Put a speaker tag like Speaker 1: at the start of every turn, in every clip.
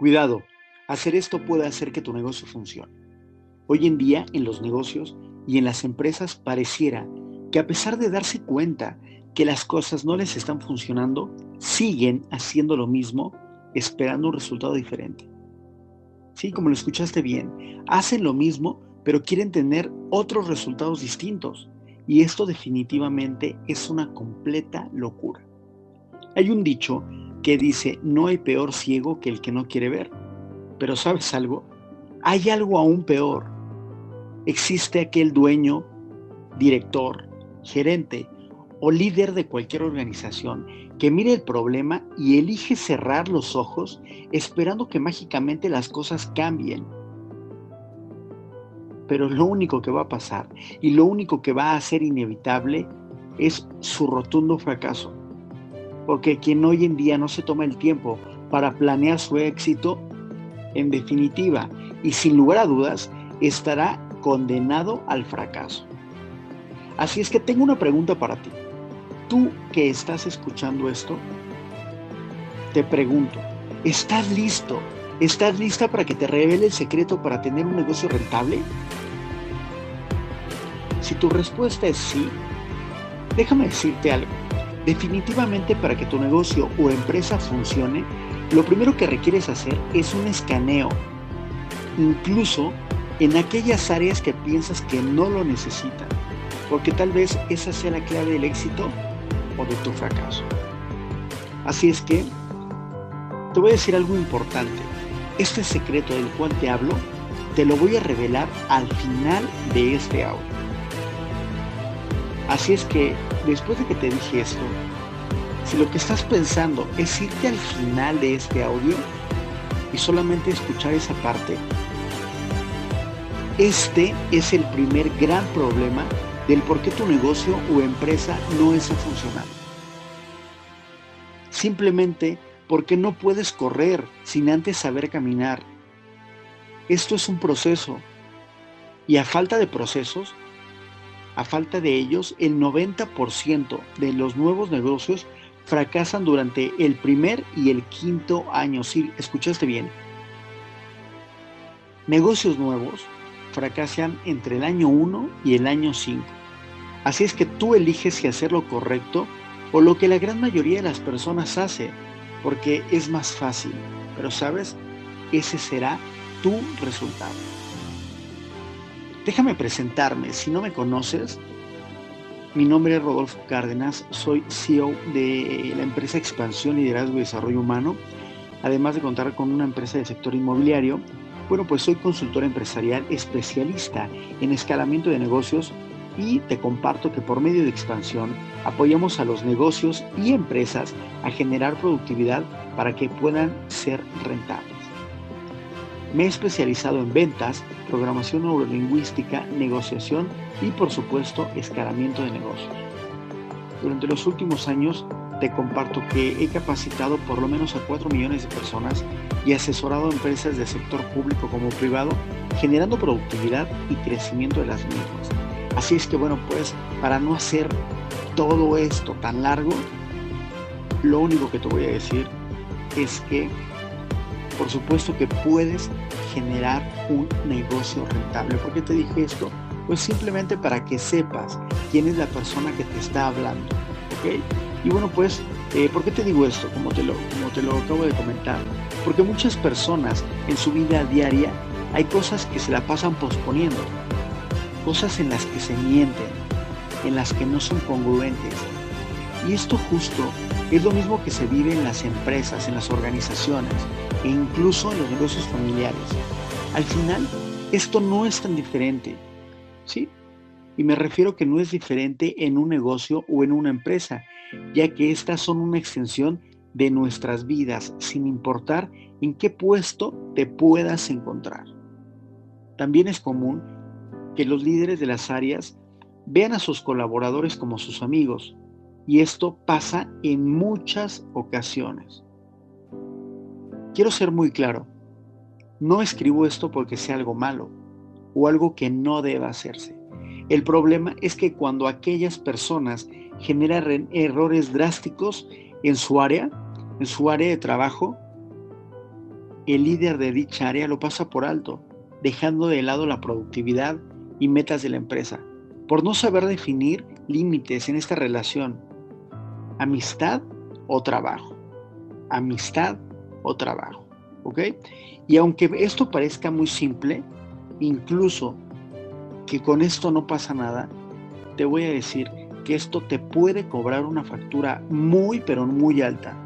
Speaker 1: Cuidado, hacer esto puede hacer que tu negocio funcione. Hoy en día en los negocios y en las empresas pareciera que a pesar de darse cuenta que las cosas no les están funcionando, siguen haciendo lo mismo esperando un resultado diferente. Sí, como lo escuchaste bien, hacen lo mismo pero quieren tener otros resultados distintos. Y esto definitivamente es una completa locura. Hay un dicho que dice, no hay peor ciego que el que no quiere ver. Pero sabes algo, hay algo aún peor. Existe aquel dueño, director, gerente o líder de cualquier organización que mire el problema y elige cerrar los ojos esperando que mágicamente las cosas cambien pero lo único que va a pasar y lo único que va a ser inevitable es su rotundo fracaso. Porque quien hoy en día no se toma el tiempo para planear su éxito, en definitiva y sin lugar a dudas, estará condenado al fracaso. Así es que tengo una pregunta para ti. Tú que estás escuchando esto, te pregunto, ¿estás listo? ¿Estás lista para que te revele el secreto para tener un negocio rentable? Si tu respuesta es sí, déjame decirte algo. Definitivamente para que tu negocio o empresa funcione, lo primero que requieres hacer es un escaneo, incluso en aquellas áreas que piensas que no lo necesitan, porque tal vez esa sea la clave del éxito o de tu fracaso. Así es que te voy a decir algo importante. Este secreto del cual te hablo, te lo voy a revelar al final de este audio. Así es que después de que te dije esto, si lo que estás pensando es irte al final de este audio y solamente escuchar esa parte, este es el primer gran problema del por qué tu negocio o empresa no está funcionando. Simplemente porque no puedes correr sin antes saber caminar. Esto es un proceso y a falta de procesos a falta de ellos, el 90% de los nuevos negocios fracasan durante el primer y el quinto año. Sí, escuchaste bien. Negocios nuevos fracasan entre el año 1 y el año 5. Así es que tú eliges si hacer lo correcto o lo que la gran mayoría de las personas hace, porque es más fácil. Pero sabes, ese será tu resultado. Déjame presentarme, si no me conoces, mi nombre es Rodolfo Cárdenas, soy CEO de la empresa Expansión, Liderazgo y Desarrollo Humano, además de contar con una empresa del sector inmobiliario. Bueno, pues soy consultor empresarial especialista en escalamiento de negocios y te comparto que por medio de expansión apoyamos a los negocios y empresas a generar productividad para que puedan ser rentables. Me he especializado en ventas, programación neurolingüística, negociación y por supuesto escalamiento de negocios. Durante los últimos años te comparto que he capacitado por lo menos a 4 millones de personas y asesorado empresas del sector público como privado, generando productividad y crecimiento de las mismas. Así es que bueno, pues para no hacer todo esto tan largo, lo único que te voy a decir es que por supuesto que puedes generar un negocio rentable. ¿Por qué te dije esto? Pues simplemente para que sepas quién es la persona que te está hablando. ¿Ok? Y bueno, pues, eh, ¿por qué te digo esto? Como te, lo, como te lo acabo de comentar. Porque muchas personas en su vida diaria hay cosas que se la pasan posponiendo. Cosas en las que se mienten, en las que no son congruentes. Y esto justo es lo mismo que se vive en las empresas, en las organizaciones e incluso en los negocios familiares. Al final, esto no es tan diferente, ¿sí? Y me refiero que no es diferente en un negocio o en una empresa, ya que estas son una extensión de nuestras vidas, sin importar en qué puesto te puedas encontrar. También es común que los líderes de las áreas vean a sus colaboradores como sus amigos, y esto pasa en muchas ocasiones. Quiero ser muy claro, no escribo esto porque sea algo malo o algo que no deba hacerse. El problema es que cuando aquellas personas generan errores drásticos en su área, en su área de trabajo, el líder de dicha área lo pasa por alto, dejando de lado la productividad y metas de la empresa, por no saber definir límites en esta relación. Amistad o trabajo. Amistad o trabajo. ¿Ok? Y aunque esto parezca muy simple, incluso que con esto no pasa nada, te voy a decir que esto te puede cobrar una factura muy pero muy alta.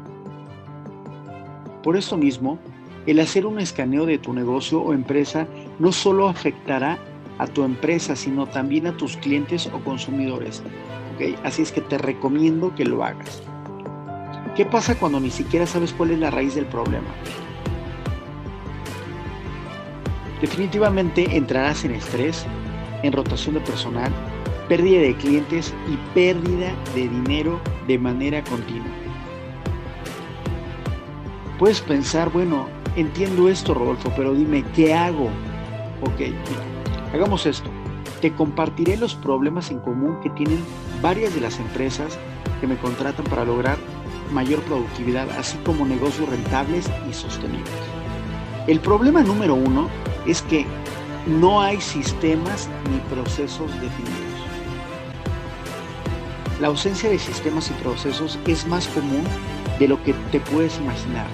Speaker 1: Por esto mismo, el hacer un escaneo de tu negocio o empresa no solo afectará a tu empresa, sino también a tus clientes o consumidores. Así es que te recomiendo que lo hagas. ¿Qué pasa cuando ni siquiera sabes cuál es la raíz del problema? Definitivamente entrarás en estrés, en rotación de personal, pérdida de clientes y pérdida de dinero de manera continua. Puedes pensar, bueno, entiendo esto, Rodolfo, pero dime, ¿qué hago? Ok, hagamos esto. Te compartiré los problemas en común que tienen varias de las empresas que me contratan para lograr mayor productividad, así como negocios rentables y sostenibles. El problema número uno es que no hay sistemas ni procesos definidos. La ausencia de sistemas y procesos es más común de lo que te puedes imaginar,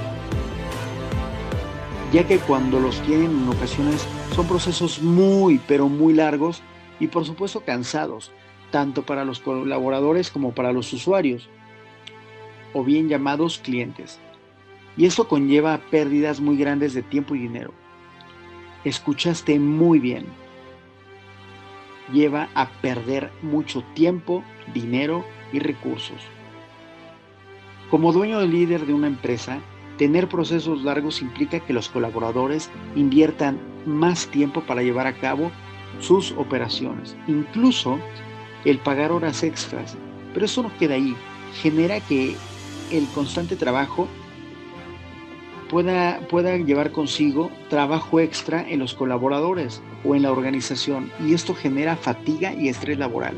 Speaker 1: ya que cuando los tienen en ocasiones son procesos muy, pero muy largos y por supuesto cansados, tanto para los colaboradores como para los usuarios, o bien llamados clientes. Y esto conlleva pérdidas muy grandes de tiempo y dinero. Escuchaste muy bien. Lleva a perder mucho tiempo, dinero y recursos. Como dueño o líder de una empresa, tener procesos largos implica que los colaboradores inviertan más tiempo para llevar a cabo sus operaciones, incluso el pagar horas extras. Pero eso no queda ahí, genera que el constante trabajo pueda, pueda llevar consigo trabajo extra en los colaboradores o en la organización y esto genera fatiga y estrés laboral.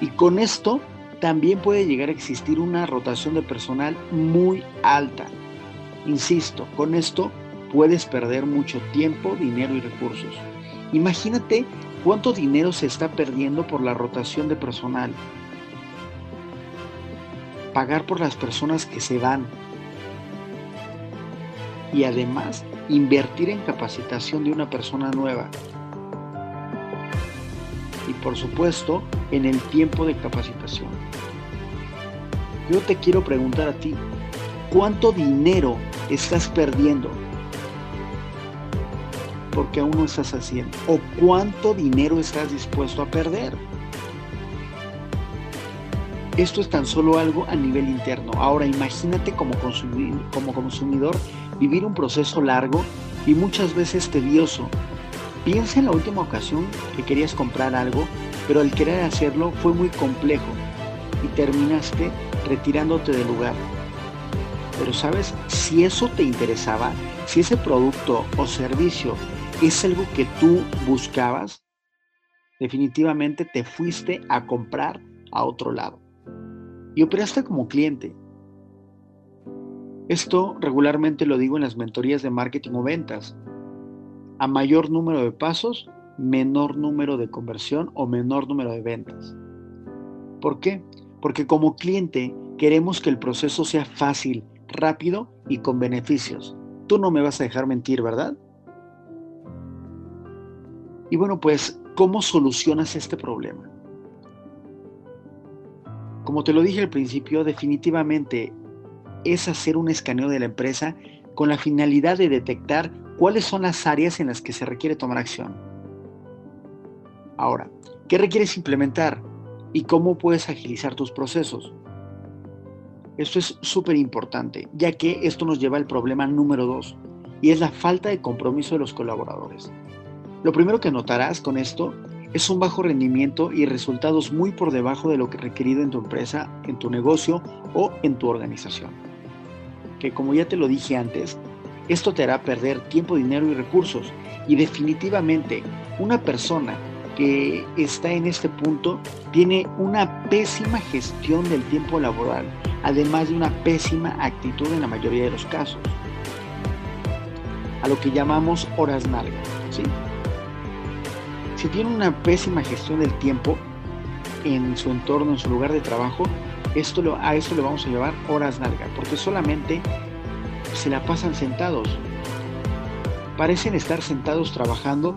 Speaker 1: Y con esto también puede llegar a existir una rotación de personal muy alta. Insisto, con esto puedes perder mucho tiempo, dinero y recursos. Imagínate cuánto dinero se está perdiendo por la rotación de personal. Pagar por las personas que se van, y además invertir en capacitación de una persona nueva. Y por supuesto, en el tiempo de capacitación. Yo te quiero preguntar a ti, ¿cuánto dinero estás perdiendo? Porque aún no estás haciendo. ¿O cuánto dinero estás dispuesto a perder? Esto es tan solo algo a nivel interno. Ahora imagínate como, consumidor vivir un proceso largo y muchas veces tedioso. Piensa en la última ocasión que querías comprar algo, pero al querer hacerlo fue muy complejo y terminaste retirándote del lugar. Pero sabes, si eso te interesaba, si ese producto o servicio es algo que tú buscabas, definitivamente te fuiste a comprar a otro lado y operaste como cliente. Esto regularmente lo digo en las mentorías de marketing o ventas. A mayor número de pasos, menor número de conversión o menor número de ventas. ¿Por qué? Porque como cliente queremos que el proceso sea fácil, rápido y con beneficios. Tú no me vas a dejar mentir, ¿verdad? Y bueno, pues, ¿cómo solucionas este problema? Como te lo dije al principio, definitivamente es hacer un escaneo de la empresa con la finalidad de detectar cuáles son las áreas en las que se requiere tomar acción. Ahora, ¿qué requieres implementar y cómo puedes agilizar tus procesos? Esto es súper importante, ya que esto nos lleva al problema número dos, y es la falta de compromiso de los colaboradores. Lo primero que notarás con esto es un bajo rendimiento y resultados muy por debajo de lo que requerido en tu empresa, en tu negocio o en tu organización. Que como ya te lo dije antes, esto te hará perder tiempo, dinero y recursos. Y definitivamente una persona que está en este punto tiene una pésima gestión del tiempo laboral, además de una pésima actitud en la mayoría de los casos. a lo que llamamos horas nalga. ¿sí? Si tiene una pésima gestión del tiempo en su entorno, en su lugar de trabajo, esto a esto le vamos a llevar horas nalga, porque solamente se la pasan sentados. Parecen estar sentados trabajando,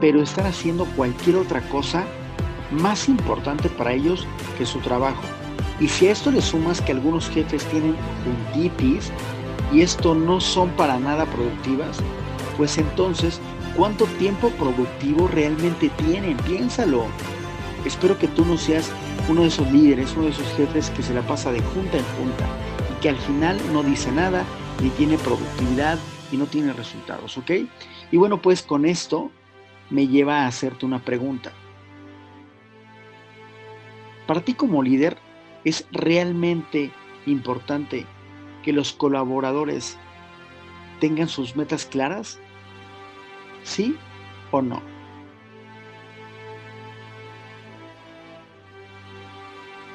Speaker 1: pero están haciendo cualquier otra cosa más importante para ellos que su trabajo. Y si a esto le sumas que algunos jefes tienen juntitis y esto no son para nada productivas, pues entonces, ¿cuánto tiempo productivo realmente tienen? Piénsalo. Espero que tú no seas uno de esos líderes, uno de esos jefes que se la pasa de junta en junta y que al final no dice nada, ni tiene productividad y no tiene resultados, ¿ok? Y bueno, pues con esto me lleva a hacerte una pregunta. Para ti como líder, ¿es realmente importante que los colaboradores tengan sus metas claras? ¿Sí o no?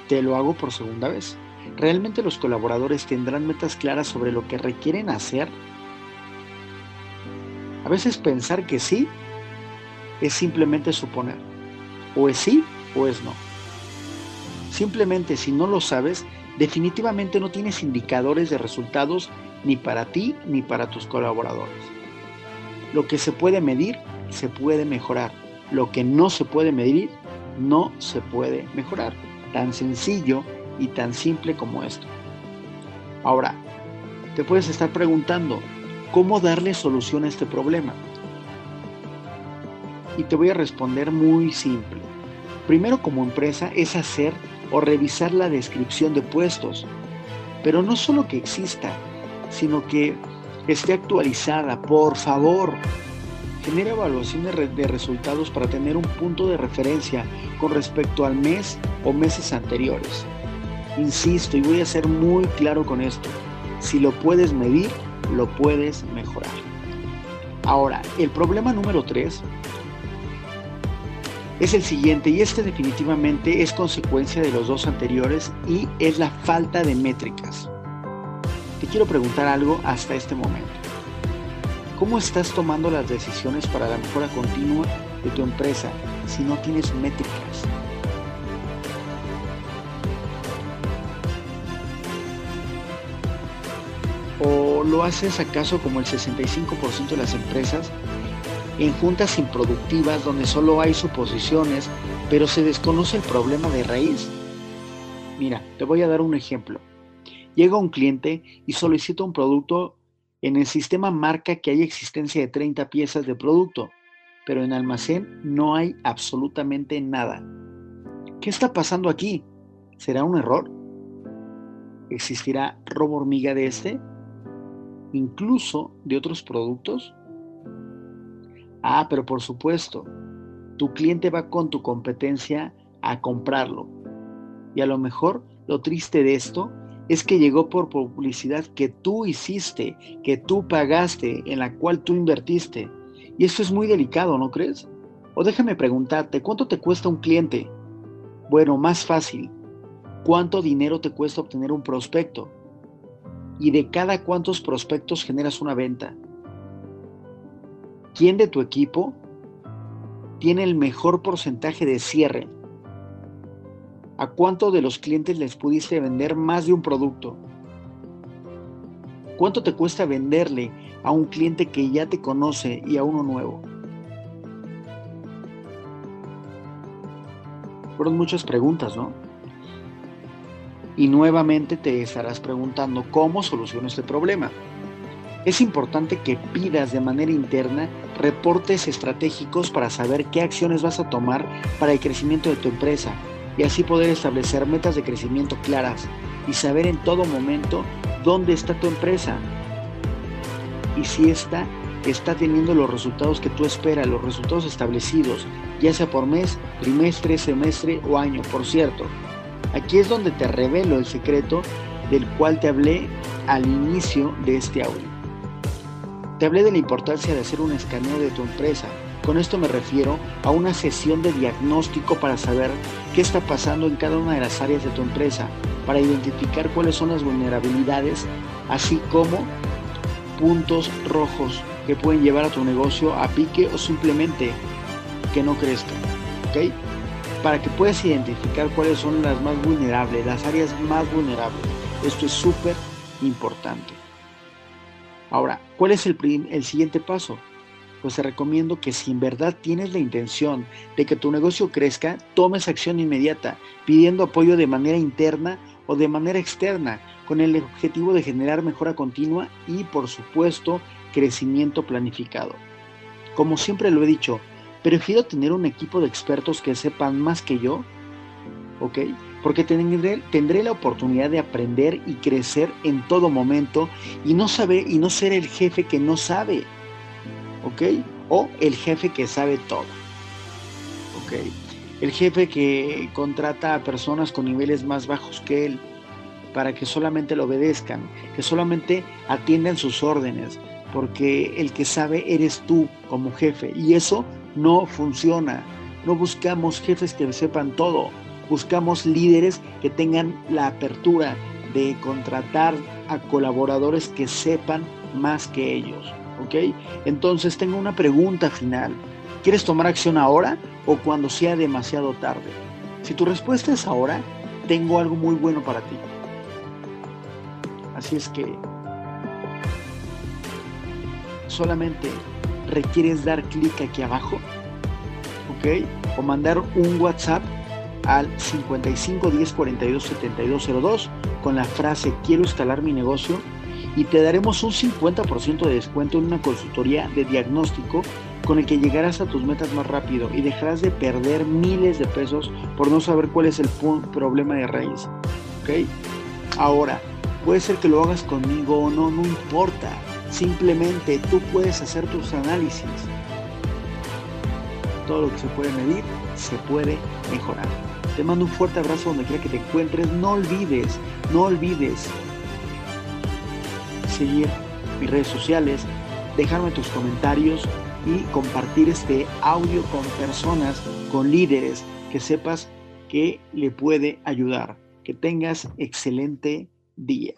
Speaker 1: Te lo hago por segunda vez. ¿Realmente los colaboradores tendrán metas claras sobre lo que requieren hacer? A veces pensar que sí es simplemente suponer. O es sí o es no. Simplemente si no lo sabes, definitivamente no tienes indicadores de resultados ni para ti ni para tus colaboradores. Lo que se puede medir, se puede mejorar. Lo que no se puede medir, no se puede mejorar. Tan sencillo y tan simple como esto. Ahora, te puedes estar preguntando, ¿cómo darle solución a este problema? Y te voy a responder muy simple. Primero como empresa es hacer o revisar la descripción de puestos, pero no solo que exista, sino que esté actualizada, por favor. Genera evaluaciones de resultados para tener un punto de referencia con respecto al mes o meses anteriores. Insisto y voy a ser muy claro con esto. Si lo puedes medir, lo puedes mejorar. Ahora, el problema número 3 es el siguiente y este definitivamente es consecuencia de los dos anteriores y es la falta de métricas. Te quiero preguntar algo hasta este momento. ¿Cómo estás tomando las decisiones para la mejora continua de tu empresa si no tienes métricas? ¿O lo haces acaso como el 65% de las empresas en juntas improductivas donde solo hay suposiciones, pero se desconoce el problema de raíz. Mira, te voy a dar un ejemplo. Llega un cliente y solicita un producto en el sistema marca que hay existencia de 30 piezas de producto, pero en almacén no hay absolutamente nada. ¿Qué está pasando aquí? ¿Será un error? ¿Existirá robo hormiga de este? ¿Incluso de otros productos? Ah, pero por supuesto, tu cliente va con tu competencia a comprarlo. Y a lo mejor lo triste de esto es que llegó por publicidad que tú hiciste, que tú pagaste, en la cual tú invertiste. Y eso es muy delicado, ¿no crees? O déjame preguntarte, ¿cuánto te cuesta un cliente? Bueno, más fácil. ¿Cuánto dinero te cuesta obtener un prospecto? Y de cada cuántos prospectos generas una venta. ¿Quién de tu equipo tiene el mejor porcentaje de cierre? ¿A cuánto de los clientes les pudiste vender más de un producto? ¿Cuánto te cuesta venderle a un cliente que ya te conoce y a uno nuevo? Fueron muchas preguntas, ¿no? Y nuevamente te estarás preguntando cómo soluciono este problema. Es importante que pidas de manera interna reportes estratégicos para saber qué acciones vas a tomar para el crecimiento de tu empresa y así poder establecer metas de crecimiento claras y saber en todo momento dónde está tu empresa y si esta está teniendo los resultados que tú esperas, los resultados establecidos, ya sea por mes, trimestre, semestre o año. Por cierto, aquí es donde te revelo el secreto del cual te hablé al inicio de este audio. Te hablé de la importancia de hacer un escaneo de tu empresa. Con esto me refiero a una sesión de diagnóstico para saber qué está pasando en cada una de las áreas de tu empresa, para identificar cuáles son las vulnerabilidades, así como puntos rojos que pueden llevar a tu negocio a pique o simplemente que no crezca. ¿Ok? Para que puedas identificar cuáles son las más vulnerables, las áreas más vulnerables. Esto es súper importante. Ahora, ¿cuál es el siguiente paso? Pues te recomiendo que si en verdad tienes la intención de que tu negocio crezca, tomes acción inmediata, pidiendo apoyo de manera interna o de manera externa, con el objetivo de generar mejora continua y, por supuesto, crecimiento planificado. Como siempre lo he dicho, prefiero tener un equipo de expertos que sepan más que yo, ¿ok? Porque tendré, tendré la oportunidad de aprender y crecer en todo momento y no saber y no ser el jefe que no sabe, ¿ok? O el jefe que sabe todo, ¿ok? El jefe que contrata a personas con niveles más bajos que él para que solamente lo obedezcan, que solamente atiendan sus órdenes, porque el que sabe eres tú como jefe y eso no funciona. No buscamos jefes que sepan todo, buscamos líderes que tengan la apertura de contratar a colaboradores que sepan más que ellos. ¿Ok? Entonces tengo una pregunta final. ¿Quieres tomar acción ahora o cuando sea demasiado tarde? Si tu respuesta es ahora, tengo algo muy bueno para ti. Así es que solamente requieres dar clic aquí abajo, ¿ok? O mandar un WhatsApp al 55 10 42 72 02 con la frase quiero escalar mi negocio y te daremos un 50% de descuento en una consultoría de diagnóstico con el que llegarás a tus metas más rápido y dejarás de perder miles de pesos por no saber cuál es el problema de raíz. ¿Ok? Ahora, Puede ser que lo hagas conmigo o no, no importa. Simplemente tú puedes hacer tus análisis. Todo lo que se puede medir se puede mejorar. Te mando un fuerte abrazo donde quiera que te encuentres. No olvides, no olvides seguir mis redes sociales, dejarme tus comentarios y compartir este audio con personas, con líderes que sepas que le puede ayudar. Que tengas excelente día.